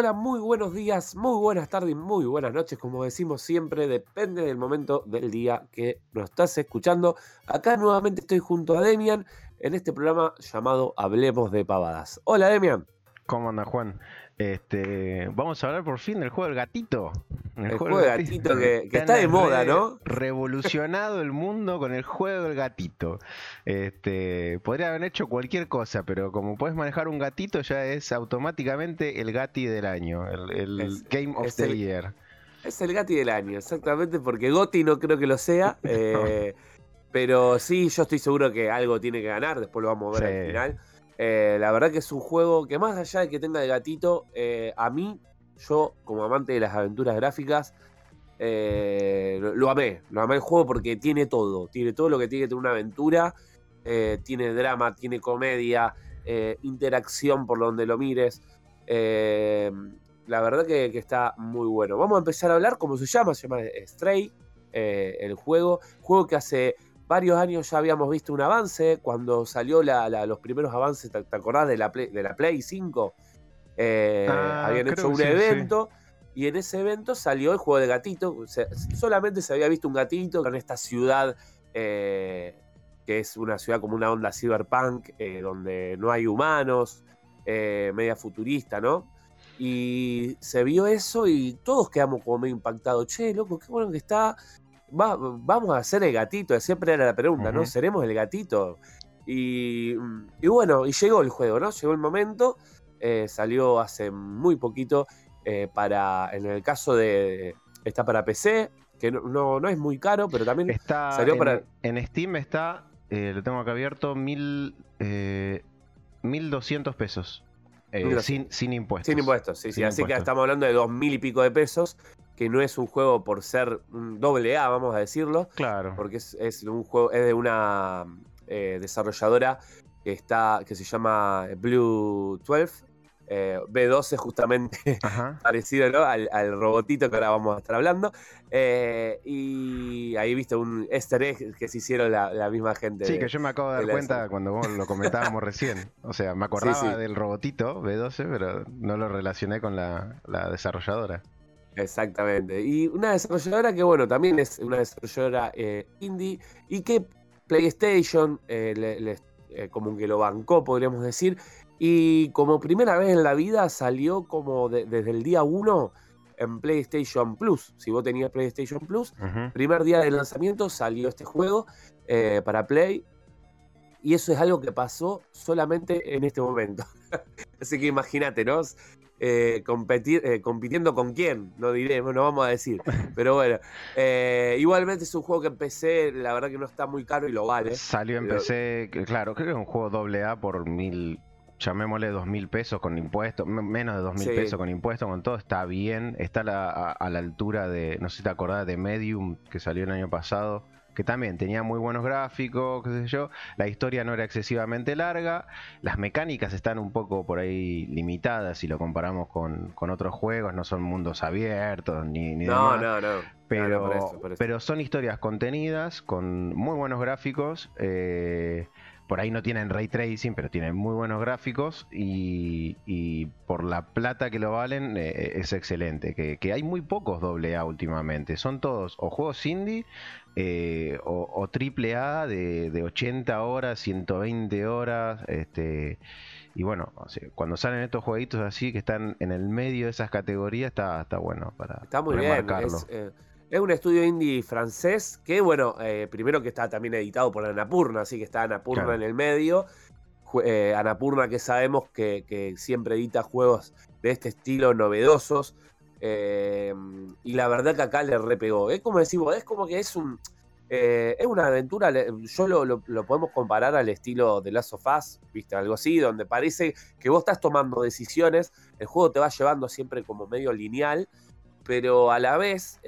Hola, muy buenos días, muy buenas tardes, muy buenas noches, como decimos siempre, depende del momento del día que nos estás escuchando. Acá nuevamente estoy junto a Demian en este programa llamado Hablemos de Pavadas. Hola Demian. ¿Cómo anda Juan? Este, vamos a hablar por fin del juego del gatito. El, juego, del gatito, que, está de moda, ¿no? Revolucionado el mundo con el juego del gatito. Este, podría haber hecho cualquier cosa, pero como puedes manejar un gatito, ya es automáticamente el gati del año, el, Game of the Year. Es el gati del año, exactamente, porque Goti no creo que lo sea. Eh, pero sí, yo estoy seguro que algo tiene que ganar, después lo vamos a ver al final. Eh, la verdad que es un juego que más allá de que tenga de gatito, eh, a mí, yo como amante de las aventuras gráficas, eh, lo, amé, lo amé el juego porque tiene todo, tiene todo lo que tiene que tener una aventura, tiene drama, tiene comedia, interacción por donde lo mires. la verdad que, está muy bueno. Vamos a empezar a hablar, ¿cómo se llama? Se llama Stray, el juego, juego que hace varios años ya habíamos visto un avance, cuando salió los primeros avances, ¿te, acordás de la Play, de la Play 5? Eh, ah, habían hecho un evento y en ese evento salió el juego de gatito. solamente se había visto un gatito en esta ciudad eh, que es una ciudad como una onda cyberpunk, eh, donde no hay humanos, media futurista, ¿no? Y se vio eso y todos quedamos como medio impactados. Che, loco, qué bueno que está vamos a ser el gatito, siempre era la pregunta, ¿no? ¿Seremos el gatito? Y, bueno, y llegó el juego, ¿no? Llegó el momento, eh, salió hace muy poquito eh, para, en el caso de, está para PC, que no, no, es muy caro, pero también está salió en, para... En Steam está, eh, lo tengo acá abierto, mil, 1200 pesos. sin, sin impuestos. Sin impuestos, sí, sí. Así que estamos hablando de dos mil y pico de pesos que no es un juego por ser un doble A, vamos a decirlo. Claro. Porque es, un juego, es de una eh, desarrolladora que está, que se llama Blue 12. Eh, B12 justamente parecido al, robotito que ahora vamos a estar hablando. Eh, y ahí viste un easter egg que se hicieron la, misma gente. Sí, que yo me acabo de dar cuenta cuando vos lo comentábamos recién. O sea, me acordaba del robotito B12, pero no lo relacioné con la desarrolladora. Exactamente. Y una desarrolladora que, bueno, también es una desarrolladora eh, indie y que PlayStation eh, eh, como que lo bancó, podríamos decir. Y como primera vez en la vida salió como desde el día 1 en PlayStation Plus. Si vos tenías PlayStation Plus, primer día de lanzamiento salió este juego para Play. Y eso es algo que pasó solamente en este momento. Así que imagínate, ¿no? Eh, competir, eh, compitiendo con quién, no diremos, no vamos a decir. Pero bueno, eh, igualmente es un juego que empecé, la verdad que no está muy caro y lo vale. Salió en PC, claro, creo que es un juego doble A por mil, llamémosle dos mil pesos con impuestos, menos de dos mil pesos con impuestos, con todo está bien, está a, la altura de, no sé si te acordás, de Medium que salió el año pasado que también tenía muy buenos gráficos, qué sé yo, la historia no era excesivamente larga, las mecánicas están un poco por ahí limitadas si lo comparamos con, otros juegos, no son mundos abiertos ni, ni no, no, no, pero, pero son historias contenidas con muy buenos gráficos. Eh, por ahí no tienen ray tracing, pero tienen muy buenos gráficos y, por la plata que lo valen eh, es excelente. Que, hay muy pocos AA últimamente, son todos o juegos indie eh, o, triple A de, 80 horas, 120 horas. Este, y bueno, cuando salen estos jueguitos así que están en el medio de esas categorías, está, está bueno para, está muy bien. Es un estudio indie francés que, bueno, eh, primero que está también editado por Anapurna, así que está Anapurna en el medio. Eh, Anapurna que sabemos que, siempre edita juegos de este estilo novedosos. Eh, y la verdad que acá le repegó. Es como decimos, es como que es un. es una aventura, yo lo, podemos comparar al estilo de Last of Us, ¿viste? Algo así, donde parece que vos estás tomando decisiones, el juego te va llevando siempre como medio lineal, pero a la vez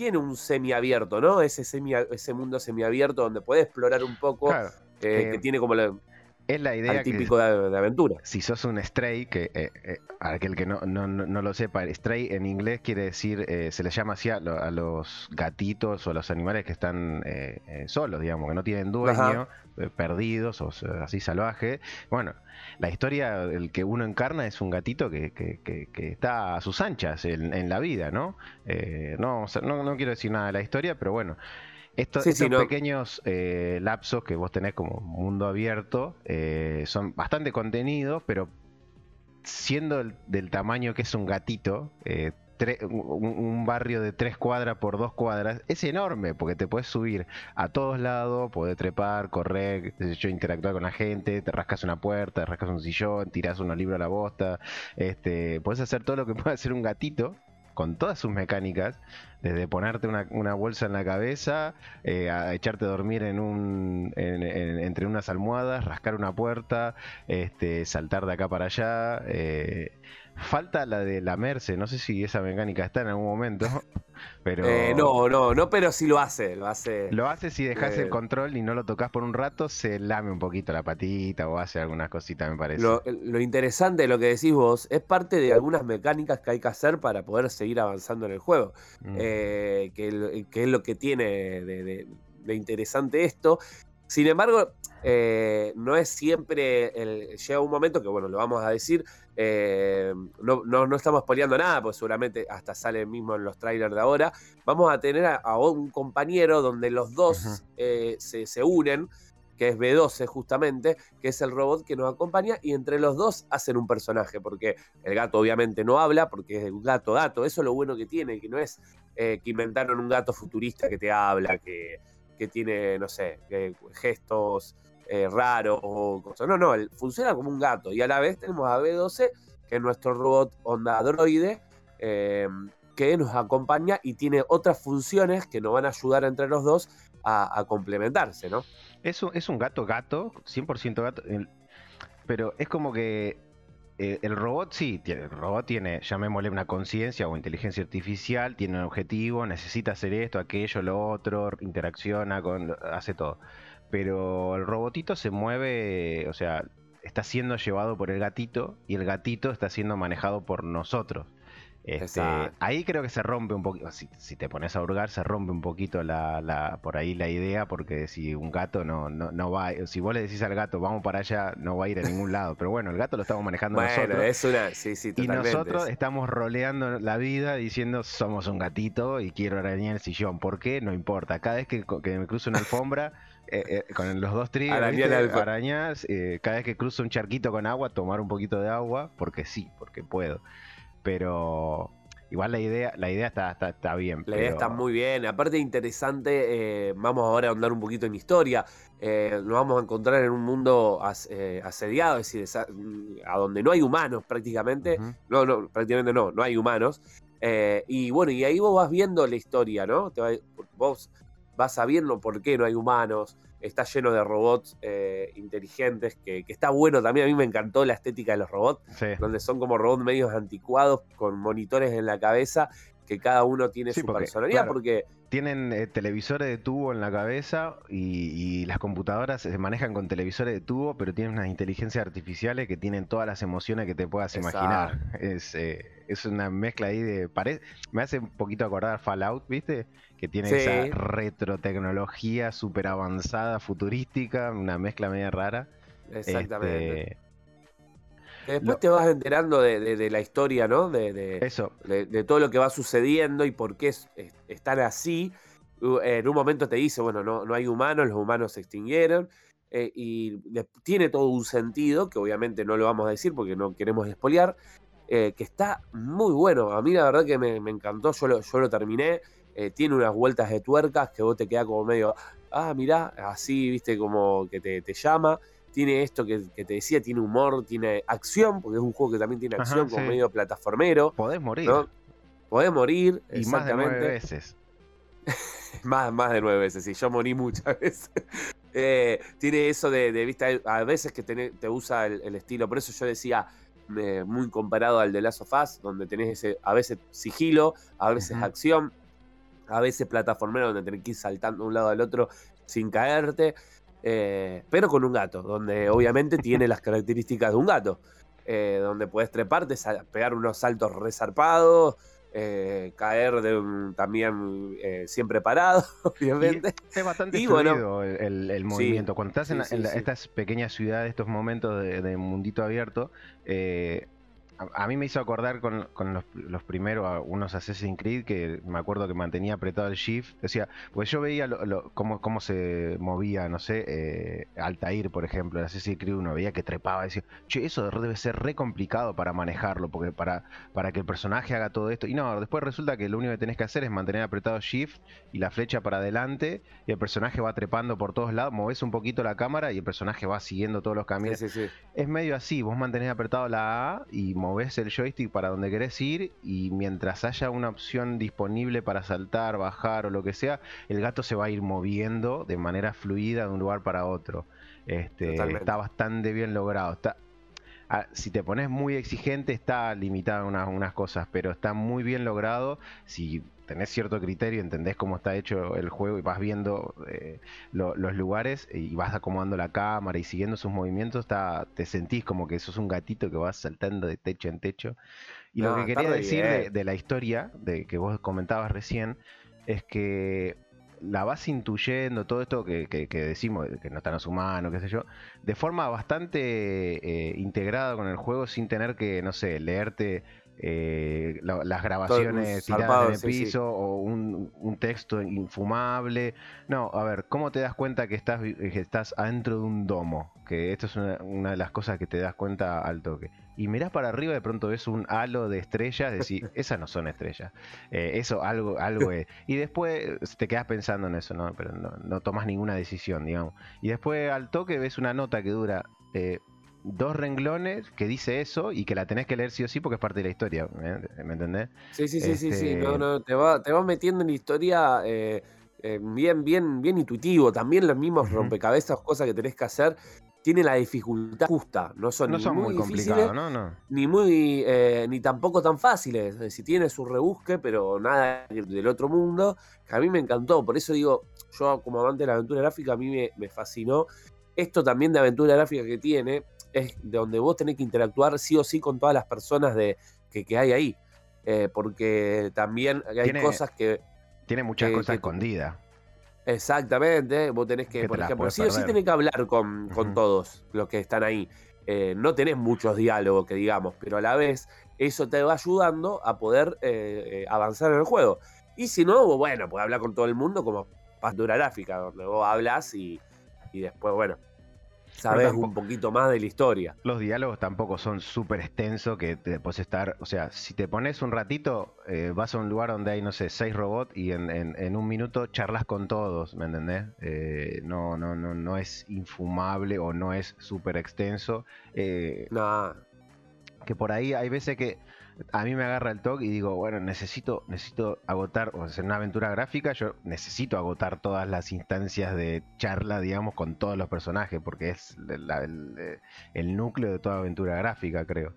tiene un semiabierto, ¿no? Ese, semi, ese mundo semiabierto donde puedes explorar un poco, eh, que tiene como la... es la idea típico de, aventura. Si sos un stray, que eh, eh, aquel que no, no, no, lo sepa, stray en inglés quiere decir, eh, se le llama así a, los gatitos o a los animales que están solos, digamos, que no tienen dueño, perdidos o así salvajes. Bueno, la historia, el que uno encarna es un gatito que, que, está a sus anchas en, la vida, ¿no? no, no, no quiero decir nada de la historia, pero bueno. Estos pequeños eh, lapsos que vos tenés como mundo abierto eh, son bastante contenidos, pero siendo del tamaño que es un gatito, eh, un, barrio de tres cuadras por dos cuadras, es enorme porque te puedes subir a todos lados, puedes trepar, correr, yo, interactuar con la gente, te rascas una puerta, te rascas un sillón, tiras unos libros a la bosta, este, puedes hacer todo lo que puede hacer un gatito con todas sus mecánicas, desde ponerte una, bolsa en la cabeza, eh, a echarte a dormir en un, entre unas almohadas, rascar una puerta, este, saltar de acá para allá. Eh, Falta la de la Merce, no sé si esa mecánica está en algún momento, pero... Eh, no, no, no, pero sí lo hace, lo hace. Lo hace si dejas el eh, control y no lo tocas por un rato, se lame un poquito la patita o hace algunas cositas, me parece. Lo, interesante de lo que decís vos es parte de algunas mecánicas que hay que hacer para poder seguir avanzando en el juego, mm. eh, que, es lo que tiene de, de interesante esto. Sin embargo, no es siempre, el, llega un momento que, bueno, lo vamos a decir, eh, no, no, estamos spoileando nada, pues seguramente hasta sale mismo en los trailers de ahora. Vamos a tener a, un compañero donde los dos eh, se, unen, que es B12 justamente, que es el robot que nos acompaña, y entre los dos hacen un personaje, porque el gato obviamente no habla, porque es un gato gato, eso es lo bueno que tiene, que no es eh, que inventaron un gato futurista que te habla, que, que tiene, no sé, gestos eh, raro o cosas. No, no, funciona como un gato. Y a la vez tenemos a B12, que es nuestro robot onda androide, em, que nos acompaña y tiene otras funciones que nos van a ayudar entre los dos a, complementarse, ¿no? Es un, es un gato gato, 100% gato, pero es como que eh, el robot sí, el robot tiene, llamémosle una conciencia o inteligencia artificial, tiene un objetivo, necesita hacer esto, aquello, lo otro, interacciona con, hace todo pero el robotito se mueve, o sea, está siendo llevado por el gatito y el gatito está siendo manejado por nosotros. Este, ahí creo que se rompe un poquito, si, te pones a hurgar, se rompe un poquito la, por ahí la idea, porque si un gato no, no, va, si vos le decís al gato, vamos para allá, no va a ir a ningún lado. Pero bueno, el gato lo estamos manejando nosotros. Es una, sí, sí, y nosotros estamos roleando la vida diciendo, somos un gatito y quiero arañar el sillón. ¿Por qué? No importa. Cada vez que, que me cruzo una alfombra... Eh, eh, con los dos triggers, arañas, eh, cada vez que cruzo un charquito con agua, tomar un poquito de agua, porque sí, porque puedo. Pero igual la idea, la idea está, está, bien. La idea está muy bien. Aparte interesante, vamos ahora a andar un poquito en historia. nos vamos a encontrar en un mundo asediado, es decir, a donde no hay humanos prácticamente. No, no, prácticamente no, no hay humanos. y bueno, y ahí vos vas viendo la historia, ¿no? Te vos vas sabiendo por qué no hay humanos, está lleno de robots eh, inteligentes, que, está bueno también, a mí me encantó la estética de los robots, donde son como robots medios anticuados con monitores en la cabeza, que cada uno tiene su personalidad, porque tienen eh, televisores de tubo en la cabeza y, las computadoras se manejan con televisores de tubo, pero tienen unas inteligencias artificiales que tienen todas las emociones que te puedas imaginar. Es, eh, es una mezcla ahí de... me hace un poquito acordar Fallout, ¿viste? Que tiene esa retrotecnología súper avanzada, futurística, una mezcla media rara. Exactamente. Este, que después te vas enterando de, la historia, ¿no? De, Eso. De, todo lo que va sucediendo y por qué están así. En un momento te dice, bueno, no, no hay humanos, los humanos se extinguieron. Eh, y tiene todo un sentido, que obviamente no lo vamos a decir porque no queremos despolear, eh, que está muy bueno. A mí la verdad que me, encantó, yo lo, yo lo terminé. Eh, tiene unas vueltas de tuercas que vos te queda como medio, ah, mirá, así, viste, como que te, te llama tiene esto que, te decía, tiene humor, tiene acción, porque es un juego que también tiene acción como medio plataformero. Podés morir. Podés morir, y más de nueve veces. más, más de nueve veces, sí, yo morí muchas veces. Eh, tiene eso de, vista, a veces que te usa el, estilo, por eso yo decía, muy comparado al de Last of Us, donde tenés ese, a veces sigilo, a veces acción, a veces plataformero donde tenés que ir saltando de un lado al otro sin caerte. Pero con un gato, donde obviamente tiene las características de un gato. donde puedes treparte, pegar unos saltos resarpados, eh, caer de también eh, siempre parado, obviamente. es bastante fluido el, movimiento. Cuando estás en, estas pequeñas ciudades, estos momentos de, de mundito abierto, a, mí me hizo acordar con, los, primeros, unos Assassin's Creed, que me acuerdo que mantenía apretado el shift. Decía, pues yo veía cómo, cómo, se movía, no sé, eh, Altair, por ejemplo, en Assassin's Creed uno veía que trepaba. Decía, che, eso debe ser re complicado para manejarlo, porque para, para que el personaje haga todo esto. Y no, después resulta que lo único que tenés que hacer es mantener apretado shift y la flecha para adelante, y el personaje va trepando por todos lados, moves un poquito la cámara y el personaje va siguiendo todos los caminos. Es medio así, vos mantenés apretado la A y ves el joystick para donde querés ir y mientras haya una opción disponible para saltar, bajar o lo que sea, el gato se va a ir moviendo de manera fluida de un lugar para otro. Este, está bastante bien logrado. Está, ah, si te pones muy exigente está limitado en unas, cosas, pero está muy bien logrado. Si tenés cierto criterio, entendés cómo está hecho el juego y vas viendo eh, los lugares y vas acomodando la cámara y siguiendo sus movimientos, está, te sentís como que sos un gatito que vas saltando de techo en techo. Y lo que quería decir de, la historia de que vos comentabas recién es que la vas intuyendo, todo esto que, decimos, que no están los humanos, qué sé yo, de forma bastante eh, integrada con el juego sin tener que, no sé, leerte eh, las grabaciones tiradas en el piso o un, texto infumable. No, a ver, ¿cómo te das cuenta que estás, que estás adentro de un domo? Que esto es una, de las cosas que te das cuenta al toque. Y mirás para arriba, de pronto ves un halo de estrellas, decís, esas no son estrellas. Eh, eso algo, algo es. Y después te quedas pensando en eso, ¿no? Pero no, no tomas ninguna decisión, digamos. Y después al toque ves una nota que dura eh, dos renglones que dice eso y que la tenés que leer sí o sí porque es parte de la historia, ¿me, entendés? Sí, sí, sí, sí, sí, no, este no, te va, te va metiendo en la historia eh, eh, bien, bien, bien intuitivo, también los mismos rompecabezas, cosas que tenés que hacer, tiene la dificultad justa, no son, ni muy, complicados, ¿no? ni muy, eh, ni tampoco tan fáciles, si tiene su rebusque, pero nada del otro mundo, que a mí me encantó, por eso digo, yo como amante de la aventura gráfica, a mí me, me fascinó esto también de aventura gráfica que tiene, es de donde vos tenés que interactuar sí o sí con todas las personas de, que, hay ahí. Eh, porque también hay cosas que. Tiene muchas cosas escondidas. Exactamente. Vos tenés que, por ejemplo, sí o sí tenés que hablar con, todos los que están ahí. Eh, no tenés muchos diálogos que digamos, pero a la vez eso te va ayudando a poder eh, avanzar en el juego. Y si no, bueno, puedes hablar con todo el mundo como pastura gráfica, donde vos hablas y, y después, bueno, sabes un poquito más de la historia. Los diálogos tampoco son súper extensos que te puedes estar, o sea, si te pones un ratito, eh, vas a un lugar donde hay, no sé, seis robots y en, un minuto charlas con todos, ¿me entendés? Eh, no, no, no, no es infumable o no es súper extenso. Eh, Que por ahí hay veces que a mí me agarra el toque y digo, bueno, necesito, necesito agotar, o sea, en una aventura gráfica, yo necesito agotar todas las instancias de charla, digamos, con todos los personajes, porque es el, núcleo de toda aventura gráfica, creo.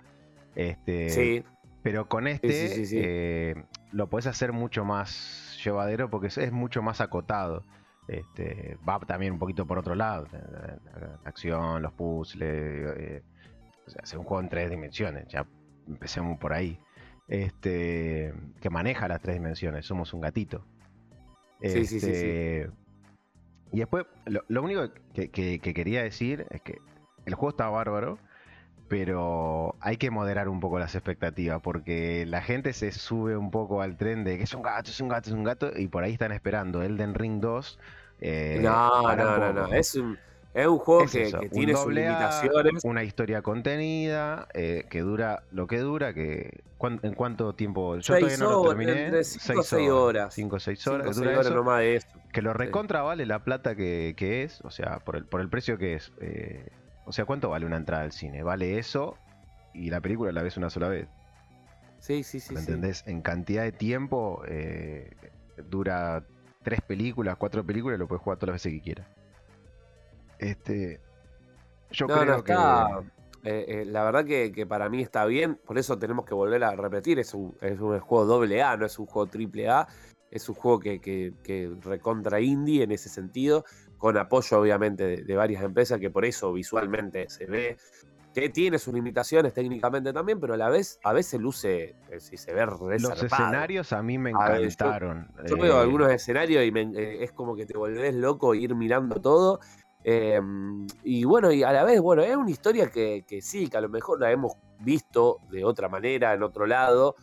Este, sí. Pero con este eh, lo puedes hacer mucho más llevadero porque es, mucho más acotado. Este, va también un poquito por otro lado. La, acción, los puzzles. Eh, o sea, es un juego en tres dimensiones. Ya empecemos por ahí, este, que maneja las tres dimensiones, somos un gatito. sí, sí, sí, este, Y después, lo, único que, quería decir es que el juego está bárbaro, pero hay que moderar un poco las expectativas, porque la gente se sube un poco al tren de que es un gato, es un gato, es un gato, y por ahí están esperando Elden Ring 2. Eh, no, no, no, no, es un es un juego que, tiene sus limitaciones. Una historia contenida, eh, que dura lo que dura, que ¿en cuánto tiempo? Yo todavía no lo terminé. 5 o 6 horas. 5 o 6 horas. Cinco, horas nomás de esto. Que lo recontra vale la plata que, que, es, o sea, por el, por el precio que es. Eh, o sea, ¿cuánto vale una entrada al cine? Vale eso y la película la ves una sola vez. Sí, sí, sí. ¿Me entendés? En cantidad de tiempo eh, dura tres películas, cuatro películas, lo puedes jugar todas las veces que quieras. Este, yo creo que. Eh, eh, la verdad que, para mí está bien, por eso tenemos que volver a repetir, es un, es un juego doble A, no es un juego triple A, es un juego que, que, recontra indie en ese sentido, con apoyo obviamente de, varias empresas, que por eso visualmente se ve que tiene sus limitaciones técnicamente también, pero a la vez, a veces luce, eh, si se ve Los escenarios a mí me encantaron. yo, veo eh, algunos escenarios y es como que te volvés loco ir mirando todo. Em, y bueno, y a la vez, bueno, es una historia que, que, sí, que a lo mejor la hemos visto de otra manera, en otro lado.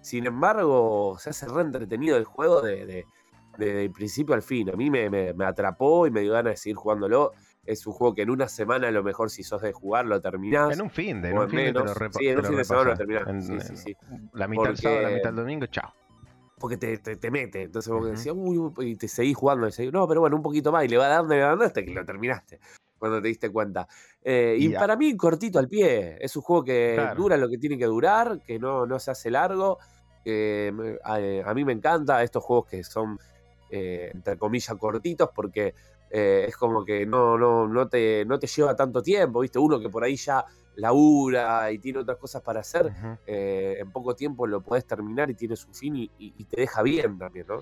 Sin embargo, se hace re entretenido el juego de, de, principio al fin. A mí me, me, atrapó y me dio ganas de seguir jugándolo. Es un juego que en una semana, a lo mejor, si sos de jugar, lo terminás. En un fin de, en un fin de Sí, en un fin de semana lo terminás. sí, sí, sí. La mitad del sábado, la mitad del domingo, chao porque te, te, mete. Entonces vos decías, uy, y te seguís jugando. Y no, pero bueno, un poquito más. Y le va dando y le va dando hasta que lo terminaste. Cuando te diste cuenta. Eh, y, para mí, cortito al pie. Es un juego que dura lo que tiene que durar, que no, no se hace largo. a, mí me encanta estos juegos que son, eh, entre comillas, cortitos, porque eh, es como que no, no, no, te, no te lleva tanto tiempo, ¿viste? Uno que por ahí ya labura y tiene otras cosas para hacer, eh, en poco tiempo lo puedes terminar y tiene su fin y, te deja bien también, ¿no?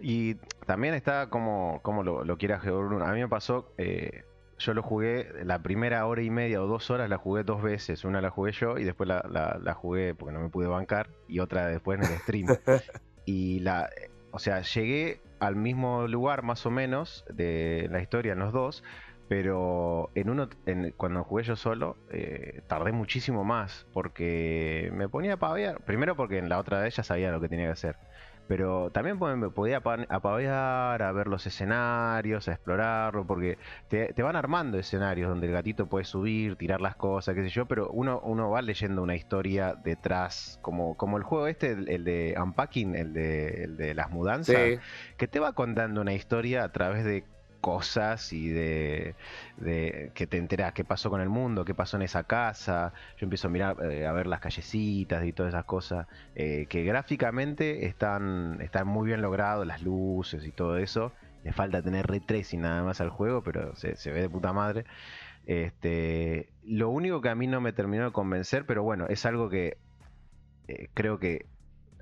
Y también está como, como lo, lo quiera A mí me pasó, eh, yo lo jugué la primera hora y media o dos horas, la jugué dos veces. Una la jugué yo y después la, la, jugué porque no me pude bancar y otra después en el stream. y la, o sea, llegué al mismo lugar más o menos de la historia en los dos, pero en uno, cuando jugué yo solo, eh, tardé muchísimo más porque me ponía a pavear. Primero porque en la otra vez ya sabía lo que tenía que hacer. Pero también me podía apavear, a ver los escenarios, a explorarlo, porque te, van armando escenarios donde el gatito puede subir, tirar las cosas, qué sé yo, pero uno, uno va leyendo una historia detrás, como, como el juego este, el, de Unpacking, el de, el de las mudanzas, que te va contando una historia a través de cosas y de, que te enteras qué pasó con el mundo, qué pasó en esa casa. Yo empiezo a mirar, eh, a ver las callecitas y todas esas cosas eh, que gráficamente están, están muy bien logrados, las luces y todo eso. Le falta tener ray tracing nada más al juego, pero se, ve de puta madre. Este, lo único que a mí no me terminó de convencer, pero bueno, es algo que eh, creo que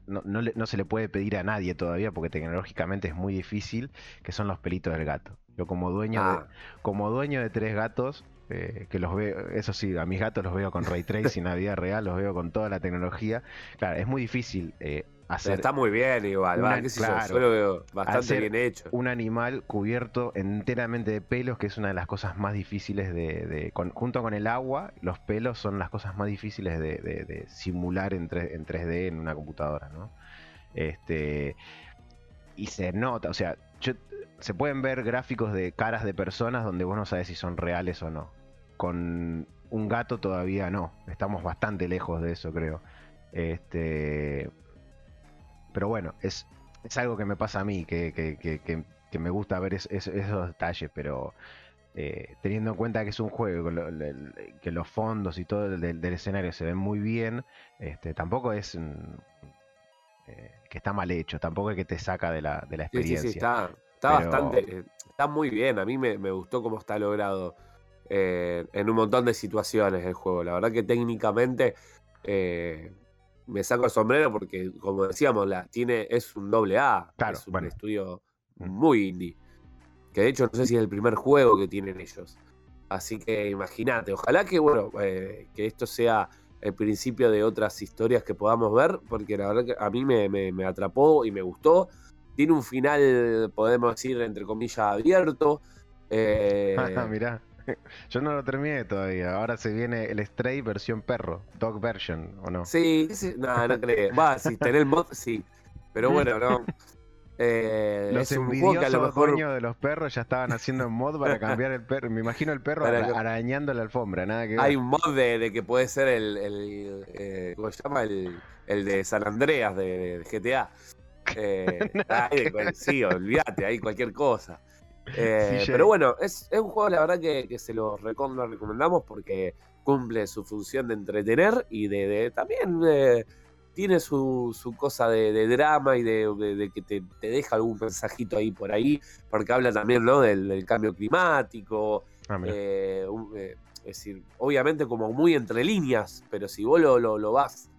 no, no, se le puede pedir a nadie todavía porque tecnológicamente es muy difícil, que son los pelitos del gato. Yo como dueño, de, ah. como dueño de tres gatos, eh, que los veo, eso sí, a mis gatos los veo con ray tracing a vida real, los veo con toda la tecnología. Claro, es muy difícil eh, hacer. está muy bien igual, yo, lo veo bastante bien hecho. Un animal cubierto enteramente de pelos, que es una de las cosas más difíciles de. junto con el agua, los pelos son las cosas más difíciles de, simular en, en 3D en una computadora, ¿no? Este. Y se nota, o sea, yo se pueden ver gráficos de caras de personas donde vos no sabes si son reales o no. Con un gato todavía no. Estamos bastante lejos de eso, creo. Este. Pero bueno, es, es algo que me pasa a mí, que, que, me gusta ver esos detalles, pero eh, teniendo en cuenta que es un juego, que los fondos y todo del, escenario se ven muy bien, este, tampoco es eh, que está mal hecho, tampoco es que te saca de la, de la experiencia. Está bastante, eh, está muy bien. A mí me, gustó cómo está logrado eh, en un montón de situaciones el juego. La verdad que técnicamente eh, me saco el sombrero porque, como decíamos, la, tiene, es un doble A. es un estudio mm. muy indie. Que de hecho no sé si es el primer juego que tienen ellos. Así que imagínate, ojalá que bueno, que esto sea el principio de otras historias que podamos ver, porque la verdad que a mí me atrapó y me gustó. Tiene un final, podemos decir, entre comillas, abierto. Eh... Ah, mirá. Yo no lo terminé todavía. Ahora se viene el Stray versión perro, dog version, ¿o no? Sí, sí no, no creo. Va, si tenés el mod, sí. Pero bueno, no. Eh, los es envidiosos a lo mejor... dueños de los perros ya estaban haciendo un mod para cambiar el perro. Me imagino el perro arañando la alfombra, nada que Hay un mod de, que puede ser el, el eh, ¿cómo se llama? El, el, de San Andreas de, de GTA. Eh, sí, olvídate, hay cualquier cosa. Eh, pero bueno, es, un juego, la verdad, que, se lo, recomendamos porque cumple su función de entretener y de, también eh, tiene su, cosa de, drama y de, que te, deja algún mensajito ahí por ahí, porque habla también ¿no? del, cambio climático. Ah, es decir, obviamente como muy entre líneas, pero si vos lo, lo vas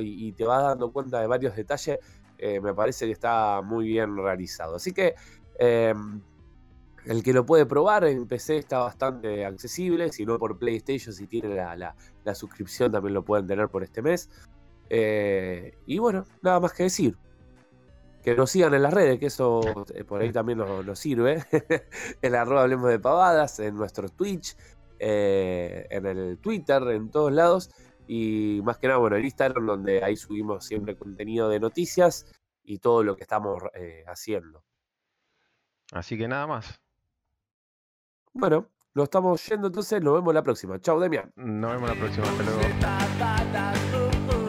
y, te vas dando cuenta de varios detalles, eh, me parece que está muy bien realizado. Así que em, el que lo puede probar en PC está bastante accesible, si no por PlayStation, si tiene la, suscripción también lo pueden tener por este mes. Eh, y bueno, nada más que decir. Que nos sigan en las redes, que eso eh, por ahí también nos, sirve. en arroba hablemos de pavadas, en nuestro Twitch, eh, en el Twitter, en todos lados. Y más que nada, bueno, en Instagram, donde ahí subimos siempre contenido de noticias y todo lo que estamos haciendo. Así que nada más. Bueno, nos estamos yendo entonces, nos vemos la próxima. Chao, Demian. Nos vemos la próxima, hasta luego.